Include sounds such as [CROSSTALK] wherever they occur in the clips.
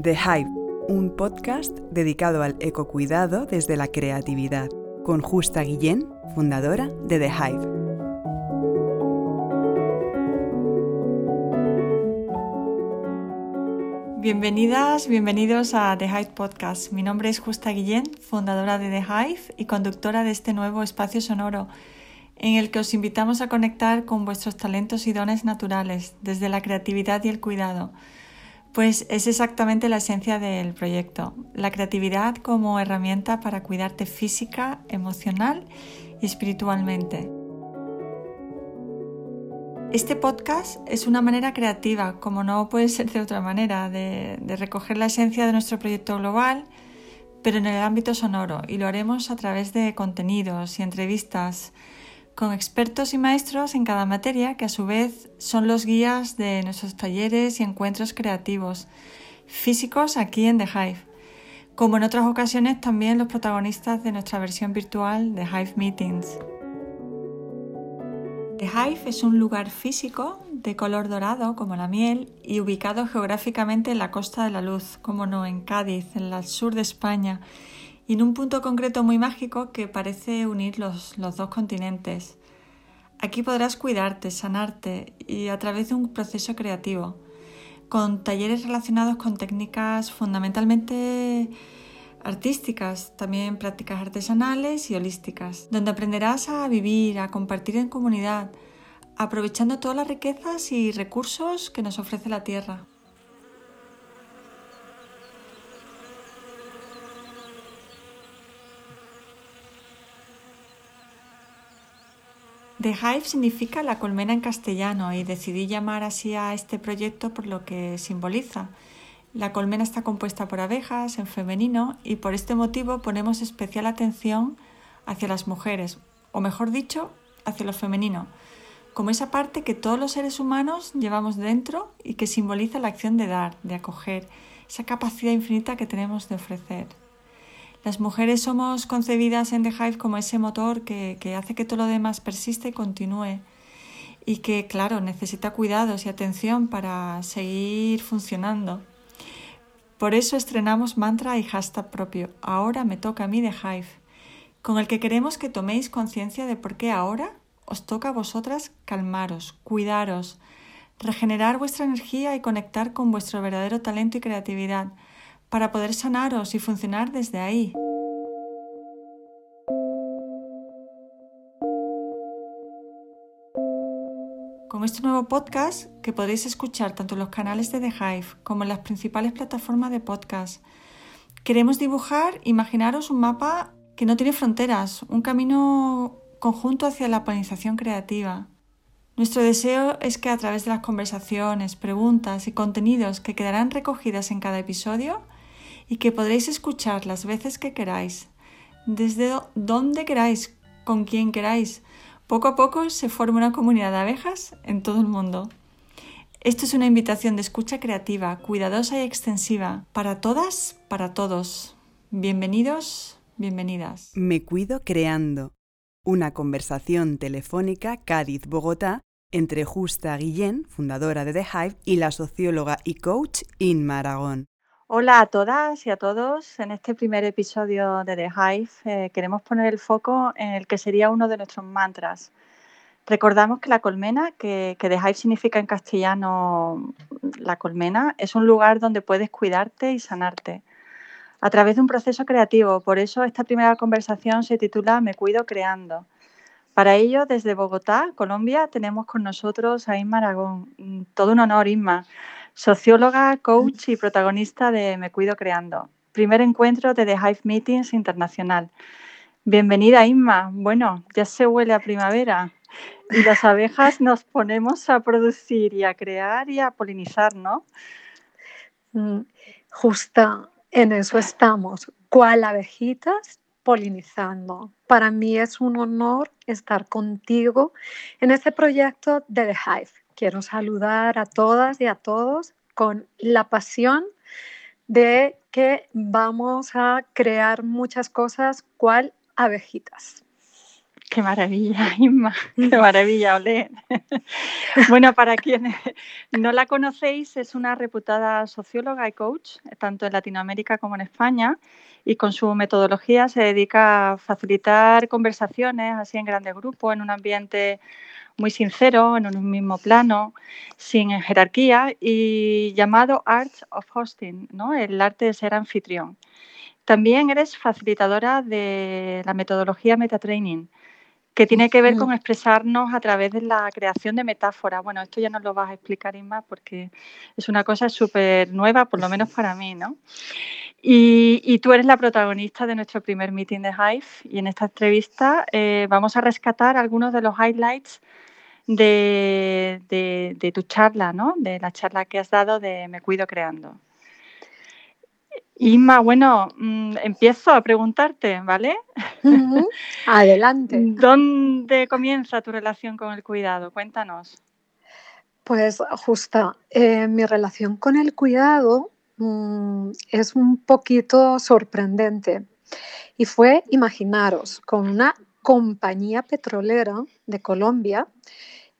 The Hive, un podcast dedicado al ecocuidado desde la creatividad, con Justa Guillén, fundadora de The Hive. Bienvenidas, bienvenidos a The Hive Podcast. Mi nombre es Justa Guillén, fundadora de The Hive y conductora de este nuevo espacio sonoro en el que os invitamos a conectar con vuestros talentos y dones naturales desde la creatividad y el cuidado pues es exactamente la esencia del proyecto, la creatividad como herramienta para cuidarte física, emocional y espiritualmente. Este podcast es una manera creativa, como no puede ser de otra manera, de, de, recoger la esencia de nuestro proyecto global, pero en el ámbito sonoro, y lo haremos a través de contenidos y entrevistas con expertos y maestros en cada materia que a su vez son los guías de nuestros talleres y encuentros creativos físicos aquí en The Hive, como en otras ocasiones también los protagonistas de nuestra versión virtual de Hive Meetings. The Hive es un lugar físico de color dorado como la miel y ubicado geográficamente en la Costa de la Luz, como no, en Cádiz, en el sur de España, y en un punto concreto muy mágico que parece unir los, dos continentes. Aquí podrás cuidarte, sanarte y a través de un proceso creativo, con talleres relacionados con técnicas fundamentalmente artísticas, también prácticas artesanales y holísticas, donde aprenderás a vivir, a compartir en comunidad, aprovechando todas las riquezas y recursos que nos ofrece la tierra. The Hive significa la colmena en castellano y decidí llamar así a este proyecto por lo que simboliza. La colmena está compuesta por abejas en femenino y por este motivo ponemos especial atención hacia las mujeres, o mejor dicho, hacia lo femenino, como esa parte que todos los seres humanos llevamos dentro y que simboliza la acción de dar, de acoger, esa capacidad infinita que tenemos de ofrecer. Las mujeres somos concebidas en The Hive como ese motor que, hace que todo lo demás persista y continúe. Y que, claro, necesita cuidados y atención para seguir funcionando. Por eso estrenamos mantra y hashtag propio, ahora me toca a mí The Hive, con el que queremos que toméis conciencia de por qué ahora os toca a vosotras calmaros, cuidaros, regenerar vuestra energía y conectar con vuestro verdadero talento y creatividad para poder sanaros y funcionar desde ahí. Con este nuevo podcast, que podéis escuchar tanto en los canales de The Hive como en las principales plataformas de podcast, queremos dibujar, imaginaros un mapa que no tiene fronteras, un camino conjunto hacia la polinización creativa. Nuestro deseo es que a través de las conversaciones, preguntas y contenidos que quedarán recogidas en cada episodio, y que podréis escuchar las veces que queráis, desde donde queráis, con quien queráis. Poco a poco se forma una comunidad de abejas en todo el mundo. Esto es una invitación de escucha creativa, cuidadosa y extensiva, para todas, para todos. Bienvenidos, bienvenidas. Me cuido creando. Una conversación telefónica Cádiz-Bogotá entre Justa Guillén, fundadora de The Hive, y la socióloga y coach Inma Aragón. Hola a todas y a todos. En este primer episodio de The Hive eh, queremos poner el foco en el que sería uno de nuestros mantras. Recordamos que la colmena, que, que The Hive significa en castellano la colmena, es un lugar donde puedes cuidarte y sanarte a través de un proceso creativo. Por eso esta primera conversación se titula Me cuido creando. Para ello, desde Bogotá, Colombia, tenemos con nosotros a Inma Aragón. Todo un honor, Inma socióloga, coach y protagonista de Me Cuido Creando, primer encuentro de The Hive Meetings Internacional. Bienvenida, Inma. Bueno, ya se huele a primavera y las abejas [LAUGHS] nos ponemos a producir y a crear y a polinizar, ¿no? Mm, justo en eso estamos, cual abejitas polinizando. Para mí es un honor estar contigo en este proyecto de The Hive quiero saludar a todas y a todos con la pasión de que vamos a crear muchas cosas cual abejitas. Qué maravilla, [LAUGHS] Inma, qué maravilla oler. [LAUGHS] bueno, para quienes [LAUGHS] no la conocéis, es una reputada socióloga y coach, tanto en Latinoamérica como en España, y con su metodología se dedica a facilitar conversaciones así en grandes grupos, en un ambiente muy sincero, en un mismo plano, sin jerarquía, y llamado Art of Hosting, ¿no? el arte de ser anfitrión. También eres facilitadora de la metodología Metatraining que tiene que ver con expresarnos a través de la creación de metáforas. Bueno, esto ya nos lo vas a explicar, Inma, porque es una cosa súper nueva, por lo menos para mí, ¿no? Y, tú eres la protagonista de nuestro primer meeting de Hive y en esta entrevista eh, vamos a rescatar algunos de los highlights de, de, tu charla, ¿no? De la charla que has dado de Me Cuido Creando. Inma, bueno, mm, empiezo a preguntarte, ¿vale? [LAUGHS] Adelante. ¿Dónde comienza tu relación con el cuidado? Cuéntanos. Pues justa, eh, mi relación con el cuidado mm, es un poquito sorprendente. Y fue, imaginaros, con una compañía petrolera de Colombia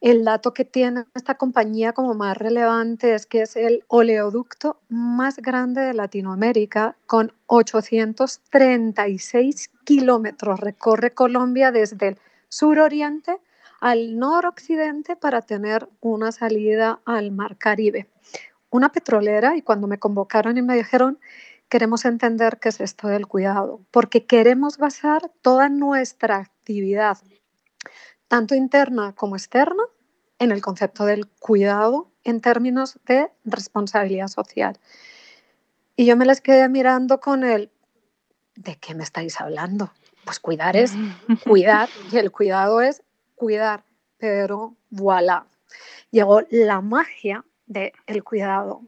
el dato que tiene esta compañía como más relevante es que es el oleoducto más grande de Latinoamérica con 836 kilómetros. Recorre Colombia desde el suroriente al noroccidente para tener una salida al mar Caribe. Una petrolera y cuando me convocaron y me dijeron, queremos entender qué es esto del cuidado, porque queremos basar toda nuestra actividad tanto interna como externa, en el concepto del cuidado en términos de responsabilidad social. Y yo me les quedé mirando con el, ¿de qué me estáis hablando? Pues cuidar es [LAUGHS] cuidar y el cuidado es cuidar, pero voilà, llegó la magia del cuidado.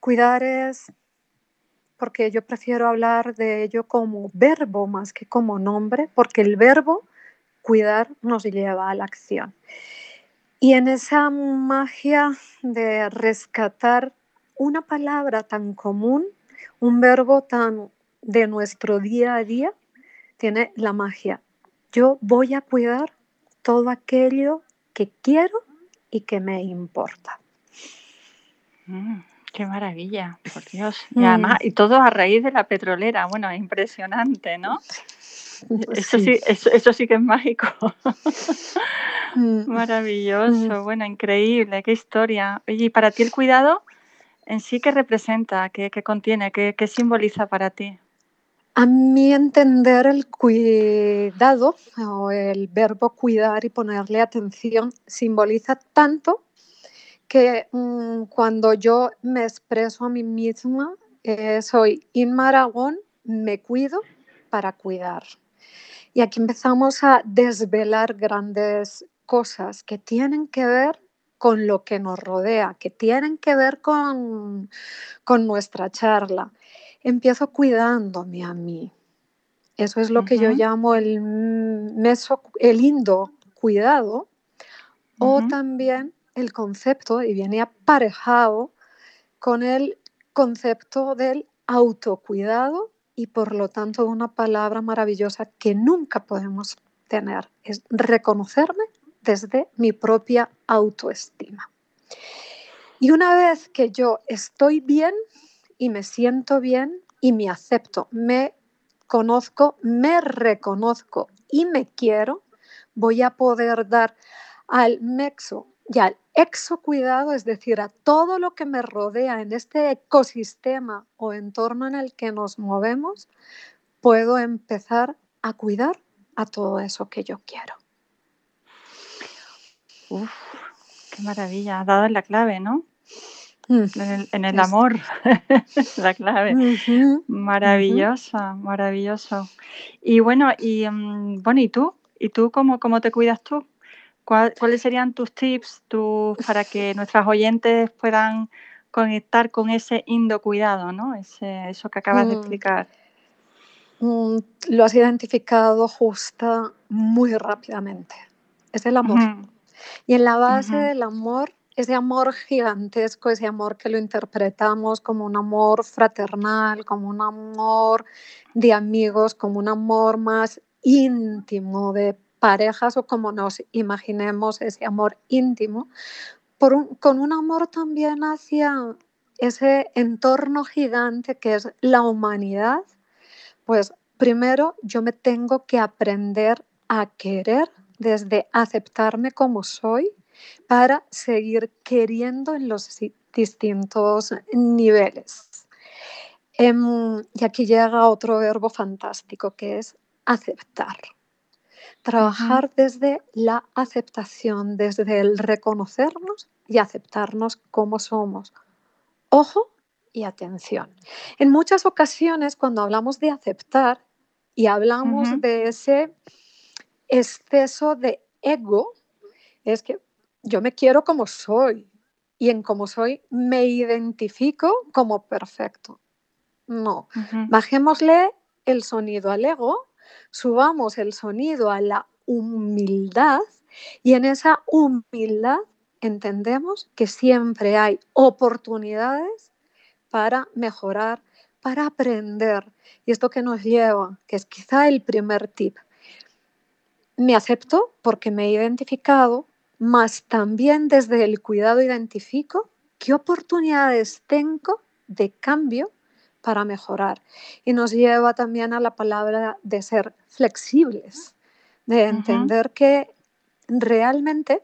Cuidar es, porque yo prefiero hablar de ello como verbo más que como nombre, porque el verbo cuidar nos lleva a la acción. Y en esa magia de rescatar una palabra tan común, un verbo tan de nuestro día a día, tiene la magia. Yo voy a cuidar todo aquello que quiero y que me importa. Mm, qué maravilla, por Dios. Y además, mm. y todo a raíz de la petrolera. Bueno, es impresionante, ¿no? Eso sí, eso, sí que es mágico. [LAUGHS] Mm. Maravilloso, mm. bueno, increíble, qué historia. Oye, ¿y para ti el cuidado en sí qué representa, qué, contiene, qué, simboliza para ti? A mí entender el cuidado o el verbo cuidar y ponerle atención simboliza tanto que mm, cuando yo me expreso a mí misma, eh, soy Inma Aragón, me cuido para cuidar. Y aquí empezamos a desvelar grandes cosas que tienen que ver con lo que nos rodea, que tienen que ver con, con nuestra charla. Empiezo cuidándome a mí. Eso es lo que yo llamo el, meso, el indo cuidado o también el concepto, y viene aparejado con el concepto del autocuidado y por lo tanto una palabra maravillosa que nunca podemos tener, es reconocerme desde mi propia autoestima. Y una vez que yo estoy bien y me siento bien y me acepto, me conozco, me reconozco y me quiero, voy a poder dar al mexo y al exocuidado, es decir, a todo lo que me rodea en este ecosistema o entorno en el que nos movemos, puedo empezar a cuidar a todo eso que yo quiero. Uf, qué maravilla, has dado en la clave, ¿no? Mm. En el, amor, [LAUGHS] la clave. Maravillosa, maravilloso. Y bueno, y mm, bueno, ¿y tú? ¿Y tú cómo, cómo te cuidas tú? ¿Cuáles serían tus tips para que [LAUGHS] nuestras oyentes puedan conectar con ese indocuidado, ¿no? eso que acabas de mm. explicar? Mm, lo has identificado justa muy rápidamente. Es el amor. Y en la base del amor, ese amor gigantesco, ese amor que lo interpretamos como un amor fraternal, como un amor de amigos, como un amor más íntimo, de parejas o como nos imaginemos ese amor íntimo, con un amor también hacia ese entorno gigante que es la humanidad, pues primero yo me tengo que aprender a querer desde aceptarme como soy para seguir queriendo en los distintos niveles. Em, y aquí llega otro verbo fantástico que es aceptar. Trabajar desde la aceptación, desde el reconocernos y aceptarnos como somos. Ojo y atención. En muchas ocasiones cuando hablamos de aceptar y hablamos de ese exceso de ego, es que yo me quiero como soy y en como soy me identifico como perfecto. No, bajémosle el sonido al ego, subamos el sonido a la humildad y en esa humildad entendemos que siempre hay oportunidades para mejorar, para aprender. Y esto que nos lleva, que es quizá el primer tip, me acepto porque me he identificado, más también desde el cuidado identifico qué oportunidades tengo de cambio para mejorar. Y nos lleva también a la palabra de ser flexibles, de entender que realmente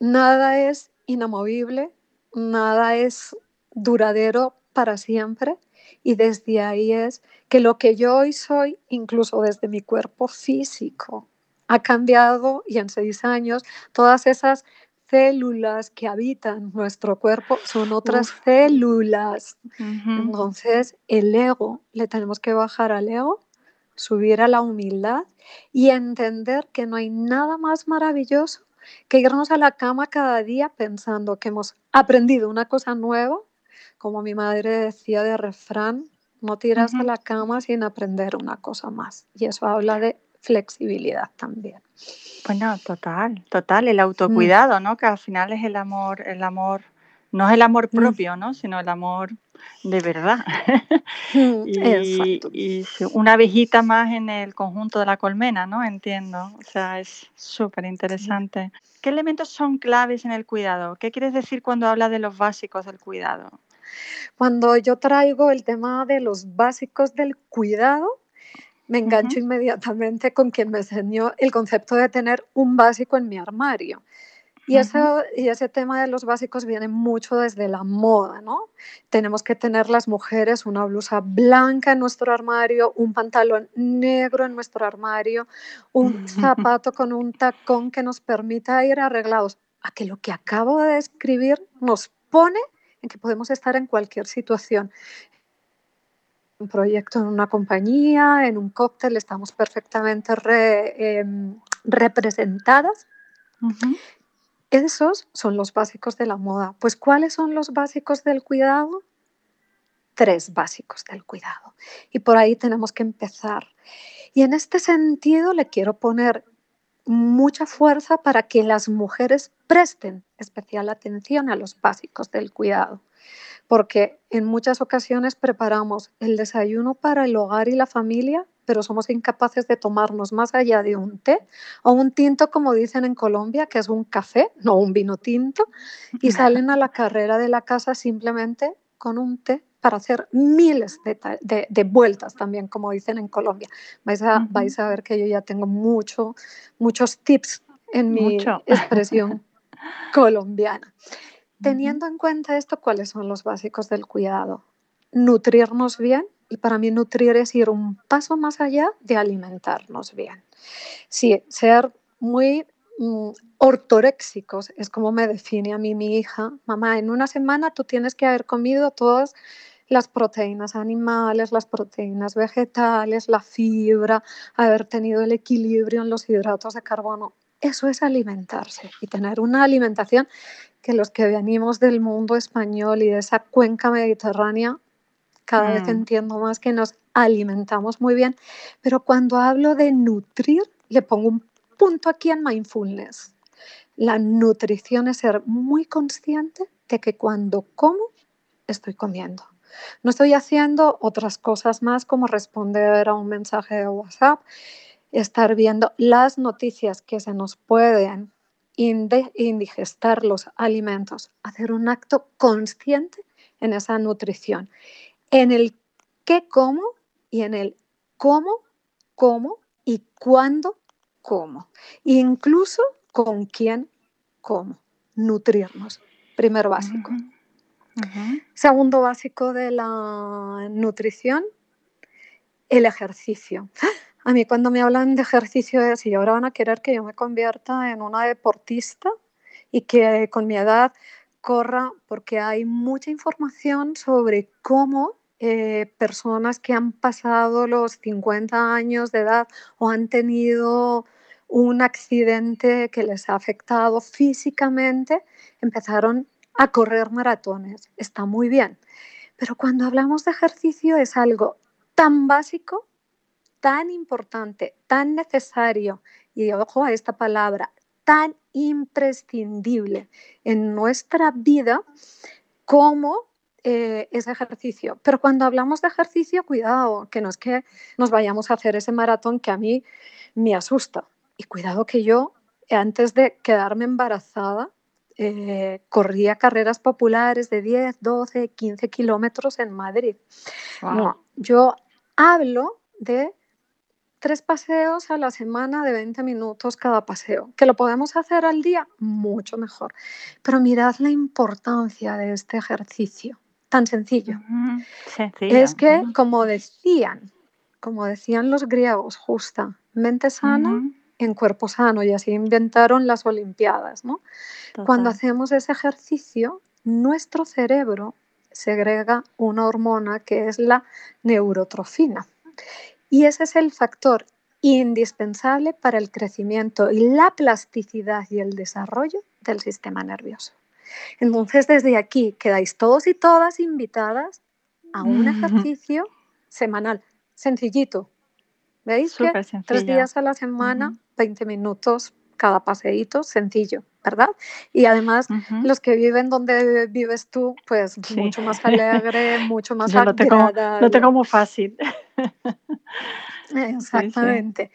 nada es inamovible, nada es duradero para siempre. Y desde ahí es que lo que yo hoy soy, incluso desde mi cuerpo físico, ha cambiado y en seis años todas esas células que habitan nuestro cuerpo son otras células. Entonces, el ego, le tenemos que bajar al ego, subir a la humildad y entender que no hay nada más maravilloso que irnos a la cama cada día pensando que hemos aprendido una cosa nueva, como mi madre decía de refrán, no tiras a la cama sin aprender una cosa más. Y eso habla de flexibilidad también. Bueno, total, total, el mm. autocuidado, ¿no? Que al final es el amor, el amor, no es el amor mm. propio, ¿no? Sino el amor de verdad. [LAUGHS] Mm, [LAUGHS] y, y, una abejita más en el conjunto de la colmena, ¿no? Entiendo. O sea, es súper interesante. ¿Qué elementos son claves en el cuidado? ¿Qué quieres decir cuando hablas de los básicos del cuidado? Cuando yo traigo el tema de los básicos del cuidado, me engancho inmediatamente con quien me enseñó el concepto de tener un básico en mi armario. Y, eso, y ese tema de los básicos viene mucho desde la moda, ¿no? Tenemos que tener las mujeres una blusa blanca en nuestro armario, un pantalón negro en nuestro armario, un [LAUGHS] zapato con un tacón que nos permita ir arreglados. A que lo que acabo de describir nos pone en que podemos estar en cualquier situación un proyecto en una compañía, en un cóctel, estamos perfectamente em, representadas. Esos son los básicos de la moda. Pues ¿cuáles son los básicos del cuidado? Tres básicos del cuidado. Y por ahí tenemos que empezar. Y en este sentido le quiero poner mucha fuerza para que las mujeres presten especial atención a los básicos del cuidado porque en muchas ocasiones preparamos el desayuno para el hogar y la familia, pero somos incapaces de tomarnos más allá de un té o un tinto, como dicen en Colombia, que es un café, no un vino tinto, y [LAUGHS] salen a la carrera de la casa simplemente con un té para hacer miles de, vueltas también, como dicen en Colombia. Vais a, vais a ver que yo ya tengo mucho, muchos tips en mi [LAUGHS] expresión colombiana. Teniendo en cuenta esto, ¿cuáles son los básicos del cuidado? Nutrirnos bien, y para mí nutrir es ir un paso más allá de alimentarnos bien. Sí, ser muy mm, ortoréxicos es como me define a mí mi hija. Mamá, en una semana tú tienes que haber comido todas las proteínas animales, las proteínas vegetales, la fibra, haber tenido el equilibrio en los hidratos de carbono. Eso es alimentarse y tener una alimentación que los que venimos del mundo español y de esa cuenca mediterránea, cada vez mm. entiendo más que nos alimentamos muy bien, pero cuando hablo de nutrir, le pongo un punto aquí en mindfulness. La nutrición es ser muy consciente de que cuando como, estoy comiendo. No estoy haciendo otras cosas más como responder a un mensaje de WhatsApp estar viendo las noticias que se nos pueden indigestar los alimentos, hacer un acto consciente en esa nutrición, en el qué como y en el cómo, cómo y cuándo como, incluso con quién como, nutrirnos, primer básico. Segundo básico de la nutrición, el ejercicio. A mí cuando me hablan de ejercicio es, y ahora van a querer que yo me convierta en una deportista y que con mi edad corra, porque hay mucha información sobre cómo eh, personas que han pasado los 50 años de edad o han tenido un accidente que les ha afectado físicamente, empezaron a correr maratones. Está muy bien. Pero cuando hablamos de ejercicio es algo tan básico, tan importante, tan necesario, y ojo a esta palabra, tan imprescindible en nuestra vida como eh, ese ejercicio. Pero cuando hablamos de ejercicio, cuidado, que no es que nos vayamos a hacer ese maratón que a mí me asusta. Y cuidado que yo, antes de quedarme embarazada, eh, corría carreras populares de 10, 12, 15 kilómetros en Madrid. No, yo hablo de tres paseos a la semana de 20 minutos cada paseo. ¿Que lo podemos hacer al día? Mucho mejor. Pero mirad la importancia de este ejercicio, tan sencillo. Es que, como decían, como decían los griegos, justa, mente sana en cuerpo sano y así inventaron las Olimpiadas. ¿no? Cuando hacemos ese ejercicio, nuestro cerebro segrega una hormona que es la neurotrofina. Y ese es el factor indispensable para el crecimiento y la plasticidad y el desarrollo del sistema nervioso. Entonces, desde aquí quedáis todos y todas invitadas a un ejercicio semanal, sencillito, ¿Veis? que tres días a la semana, 20 minutos cada paseíto, sencillo, ¿verdad? Y además, los que viven donde vives tú, pues mucho más [LAUGHS] alegre, mucho más Yo lo tengo, lo tengo muy fácil. [LAUGHS] Exactamente.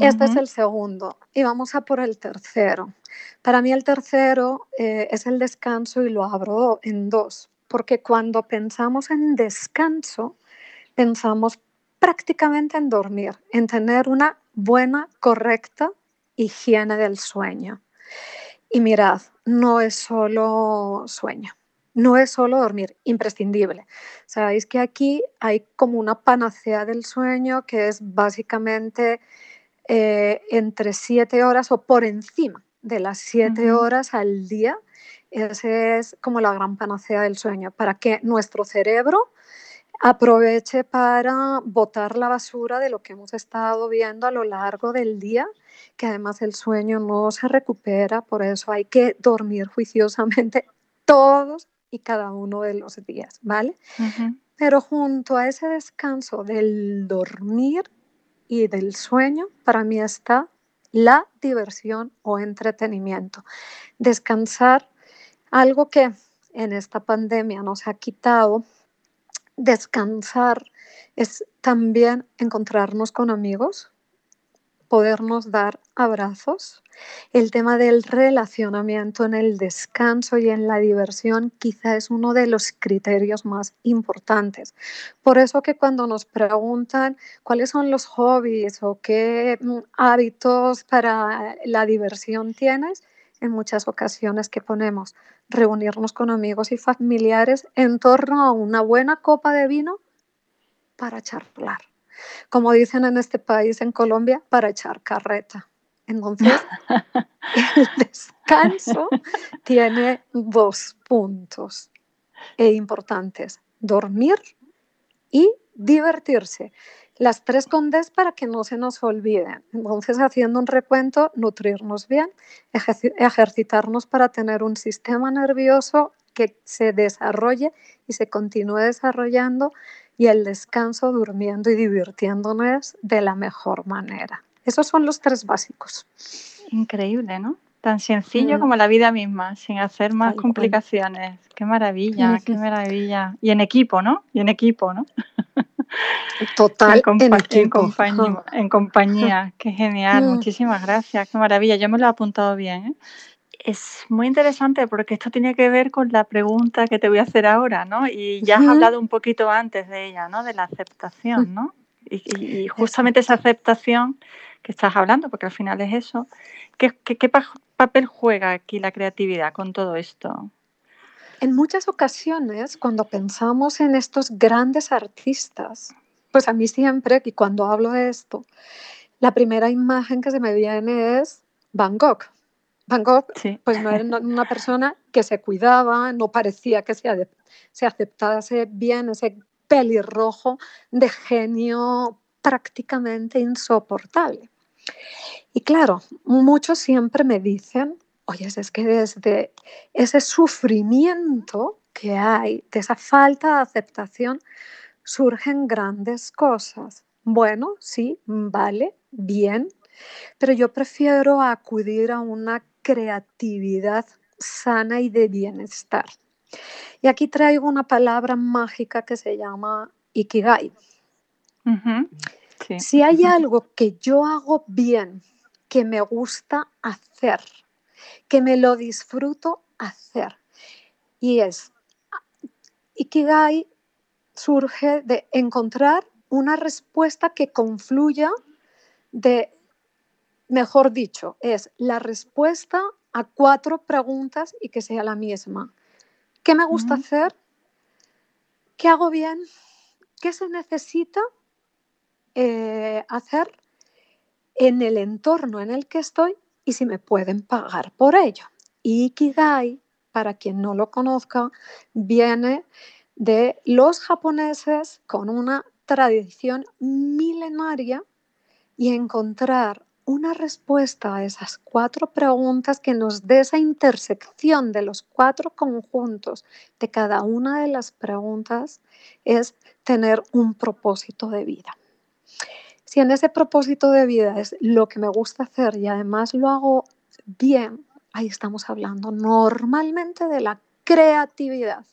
Este es el segundo. Y vamos a por el tercero. Para mí el tercero eh, es el descanso y lo abro en dos, porque cuando pensamos en descanso, pensamos prácticamente en dormir, en tener una buena, correcta higiene del sueño. Y mirad, no es solo sueño, no es solo dormir, imprescindible. Sabéis que aquí hay como una panacea del sueño que es básicamente eh, entre siete horas o por encima de las siete horas al día. Esa es como la gran panacea del sueño, para que nuestro cerebro aproveche para botar la basura de lo que hemos estado viendo a lo largo del día, que además el sueño no se recupera, por eso hay que dormir juiciosamente [LAUGHS] todos y cada uno de los días, ¿vale? Pero junto a ese descanso del dormir y del sueño, para mí está la diversión o entretenimiento. Descansar, algo que en esta pandemia nos ha quitado Descansar es también encontrarnos con amigos, podernos dar abrazos. El tema del relacionamiento en el descanso y en la diversión quizá es uno de los criterios más importantes. Por eso que cuando nos preguntan cuáles son los hobbies o qué mm, hábitos para la diversión tienes, en muchas ocasiones que ponemos reunirnos con amigos y familiares en torno a una buena copa de vino para charlar. Como dicen en este país, en Colombia, para echar carreta. Entonces, [LAUGHS] el descanso tiene dos puntos e importantes, dormir y divertirse las tres con para que no se nos olviden. Entonces, haciendo un recuento, nutrirnos bien, ejercitarnos para tener un sistema nervioso que se desarrolle y se continúe desarrollando y el descanso durmiendo y divirtiéndonos de la mejor manera. Esos son los tres básicos. Increíble, ¿no? Tan sencillo mm. como la vida misma, sin hacer más complicaciones. Qué maravilla, qué maravilla. Y en equipo, ¿no? Y en equipo, ¿no? Total, en, compañía, en compañía. Qué genial, mm. muchísimas gracias, qué maravilla. Yo me lo he apuntado bien. ¿eh? Es muy interesante porque esto tiene que ver con la pregunta que te voy a hacer ahora, ¿no? Y ya has hablado un poquito antes de ella, ¿no? De la aceptación, ¿no? Y, justamente esa aceptación que estás hablando, porque al final es eso, ¿qué, qué papel juega aquí la creatividad con todo esto? En muchas ocasiones, cuando pensamos en estos grandes artistas, pues a mí siempre, y cuando hablo de esto, la primera imagen que se me viene es Van Gogh. Van Gogh, pues no era una persona que se cuidaba, no parecía que se, se aceptase bien ese pelirrojo de genio prácticamente insoportable. Y claro, muchos siempre me dicen, oye, es que desde ese sufrimiento que hay, de esa falta de aceptación, surgen grandes cosas. Bueno, sí, vale, bien, pero yo prefiero acudir a una creatividad sana y de bienestar. Y aquí traigo una palabra mágica que se llama Ikigai. Si hay algo que yo hago bien, que me gusta hacer, que me lo disfruto hacer, y es Ikigai surge de encontrar una respuesta que confluya de, mejor dicho, es la respuesta a cuatro preguntas y que sea la misma. ¿Qué me gusta hacer? ¿Qué hago bien? ¿Qué se necesita eh, hacer en el entorno en el que estoy y si me pueden pagar por ello? Ikigai, para quien no lo conozca, viene de los japoneses con una tradición milenaria y encontrar una respuesta a esas cuatro preguntas que nos dé esa intersección de los cuatro conjuntos de cada una de las preguntas es tener un propósito de vida. Si en ese propósito de vida es lo que me gusta hacer y además lo hago bien, ahí estamos hablando normalmente de la creatividad.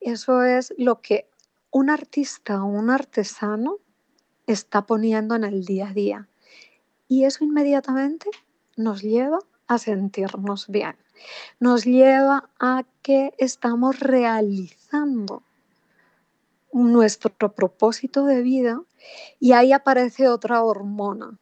Eso es lo que un artista o un artesano está poniendo en el día a día y eso inmediatamente nos lleva a sentirnos bien, nos lleva a que estamos realizando nuestro propósito de vida y ahí aparece otra hormona,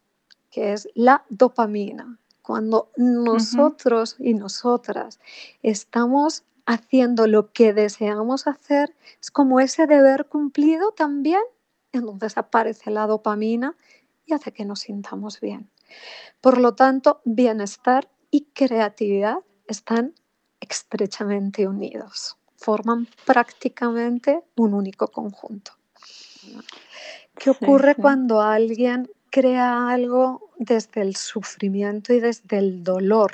que es la dopamina. Cuando nosotros y nosotras estamos haciendo lo que deseamos hacer, es como ese deber cumplido también, entonces aparece la dopamina y hace que nos sintamos bien. Por lo tanto, bienestar y creatividad están estrechamente unidos, forman prácticamente un único conjunto. ¿Qué ocurre cuando alguien crea algo desde el sufrimiento y desde el dolor?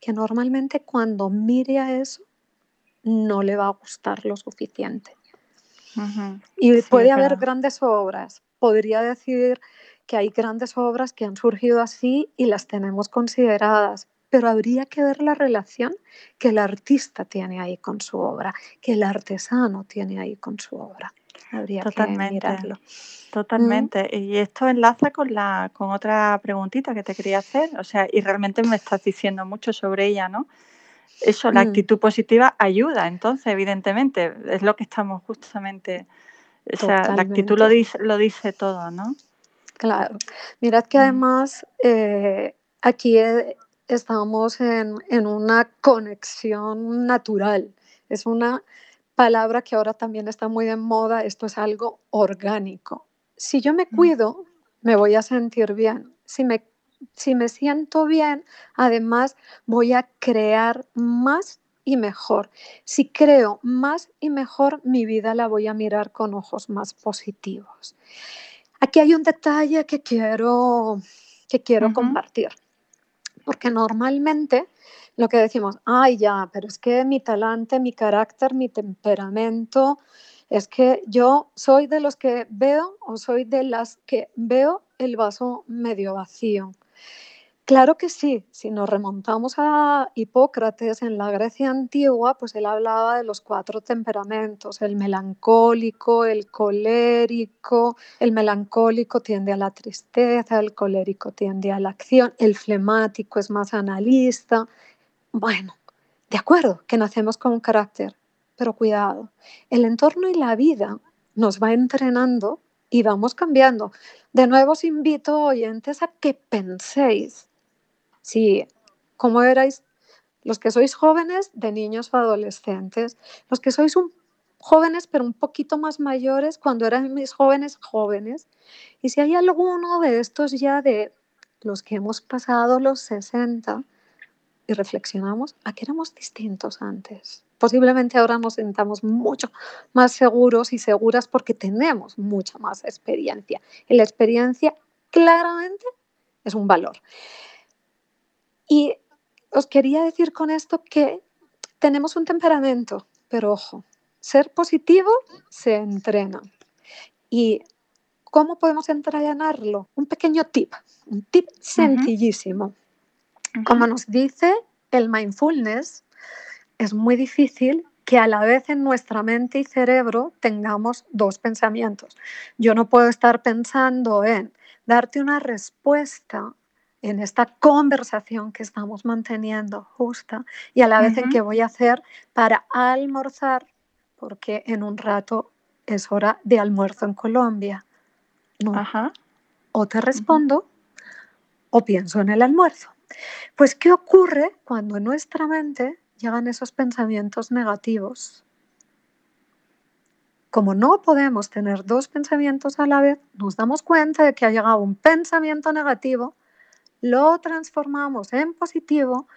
Que normalmente cuando mire a eso no le va a gustar lo suficiente. Y puede haber grandes obras. Podría decir que hay grandes obras que han surgido así y las tenemos consideradas, pero habría que ver la relación que el artista tiene ahí con su obra, que el artesano tiene ahí con su obra. Habría Totalmente. que mirarlo. Totalmente. Y esto enlaza con la con otra preguntita que te quería hacer, o sea, y realmente me estás diciendo mucho sobre ella, ¿no? Eso, la mm. actitud positiva ayuda, entonces, evidentemente, es lo que estamos justamente, o sea, la actitud lo dice, lo dice todo, ¿no? Claro. Mirad que mm. además eh, aquí eh, estamos en, una conexión natural. Es una palabra que ahora también está muy de moda. Esto es algo orgánico. Si yo me mm. cuido, me voy a sentir bien. Si me, si me siento bien, además voy a crear más y mejor. Si creo más y mejor, mi vida la voy a mirar con ojos más positivos. Aquí hay un detalle que quiero, que quiero compartir, porque normalmente lo que decimos, ay ya, pero es que mi talante, mi carácter, mi temperamento, es que yo soy de los que veo o soy de las que veo el vaso medio vacío. Claro que sí, si nos remontamos a Hipócrates en la Grecia antigua, pues él hablaba de los cuatro temperamentos, el melancólico, el colérico, el melancólico tiende a la tristeza, el colérico tiende a la acción, el flemático es más analista. Bueno, de acuerdo, que nacemos con carácter, pero cuidado, el entorno y la vida nos va entrenando y vamos cambiando. De nuevo os invito, oyentes, a que penséis. Si, como erais los que sois jóvenes, de niños o adolescentes, los que sois jóvenes pero un poquito más mayores cuando eran mis jóvenes jóvenes, y si hay alguno de estos ya de los que hemos pasado los 60 y reflexionamos, ¿a qué éramos distintos antes? Posiblemente ahora nos sentamos mucho más seguros y seguras porque tenemos mucha más experiencia. Y la experiencia claramente es un valor. Y os quería decir con esto que tenemos un temperamento, pero ojo, ser positivo se entrena. ¿Y cómo podemos entrenarlo? Un pequeño tip, un tip sencillísimo. Como nos dice el mindfulness, es muy difícil que a la vez en nuestra mente y cerebro tengamos dos pensamientos. Yo no puedo estar pensando en darte una respuesta en esta conversación que estamos manteniendo justa y a la vez en qué voy a hacer para almorzar, porque en un rato es hora de almuerzo en Colombia. O te respondo o pienso en el almuerzo. Pues, ¿qué ocurre cuando en nuestra mente llegan esos pensamientos negativos? Como no podemos tener dos pensamientos a la vez, nos damos cuenta de que ha llegado un pensamiento negativo, lo transformamos en positivo,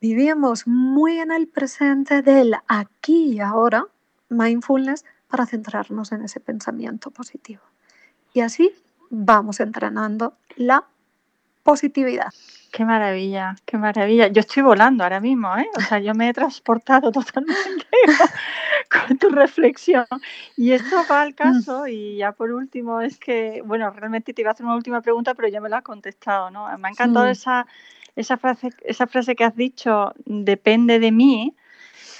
vivimos muy en el presente del aquí y ahora, mindfulness, para centrarnos en ese pensamiento positivo. Y así vamos entrenando la positividad. Qué maravilla, qué maravilla. Yo estoy volando ahora mismo, ¿eh? O sea, yo me he transportado [LAUGHS] totalmente [LAUGHS] con tu reflexión. Y esto va al caso, y ya por último, es que, bueno, realmente te iba a hacer una última pregunta, pero ya me la has contestado, ¿no? Me ha encantado esa, esa, frase, esa frase que has dicho, depende de mí,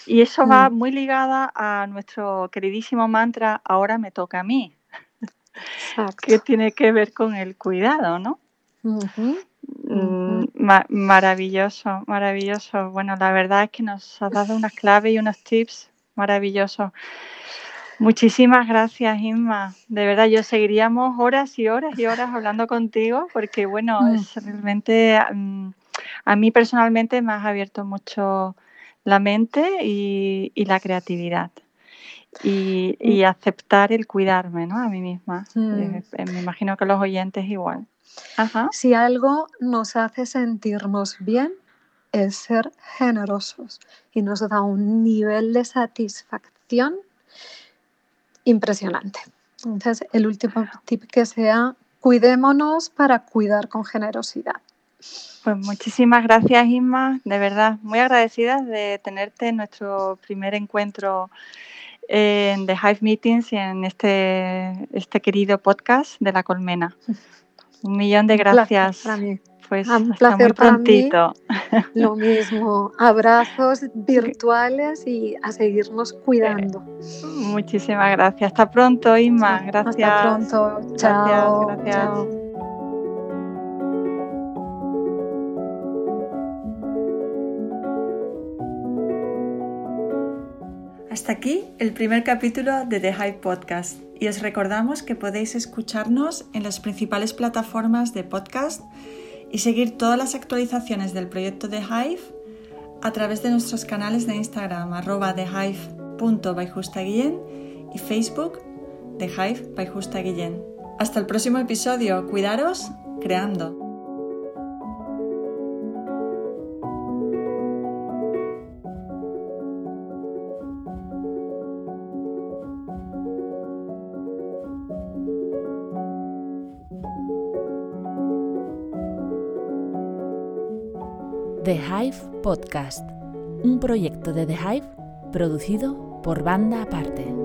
y eso va muy ligada a nuestro queridísimo mantra, ahora me toca a mí, [LAUGHS] que tiene que ver con el cuidado, ¿no? Mm, maravilloso, maravilloso. Bueno, la verdad es que nos has dado unas claves y unos tips maravillosos. Muchísimas gracias, Inma. De verdad, yo seguiríamos horas y horas y horas hablando contigo porque, bueno, mm. es realmente mm, a mí personalmente me has abierto mucho la mente y, la creatividad. Y, aceptar el cuidarme, ¿no? A mí misma. Eh, me imagino que los oyentes igual. Si algo nos hace sentirnos bien es ser generosos y nos da un nivel de satisfacción impresionante. Entonces, el último tip que sea, cuidémonos para cuidar con generosidad. Pues muchísimas gracias, Isma. De verdad, muy agradecidas de tenerte en nuestro primer encuentro en The Hive Meetings y en este, este querido podcast de la colmena. Un millón de gracias. Pues un placer para mí. Lo mismo. Abrazos [LAUGHS] virtuales y a seguirnos cuidando. Muchísimas gracias. Hasta pronto, Inma. Gracias. Hasta pronto. Chao. Gracias. Chao. Hasta aquí el primer capítulo de The Hive Podcast y os recordamos que podéis escucharnos en las principales plataformas de podcast y seguir todas las actualizaciones del proyecto The Hive a través de nuestros canales de Instagram arroba thehive.byjustaguillén y Facebook The Hive by Justa. Hasta el próximo episodio. Cuidaros creando. The Hive Podcast, un proyecto de The Hive producido por Banda Aparte.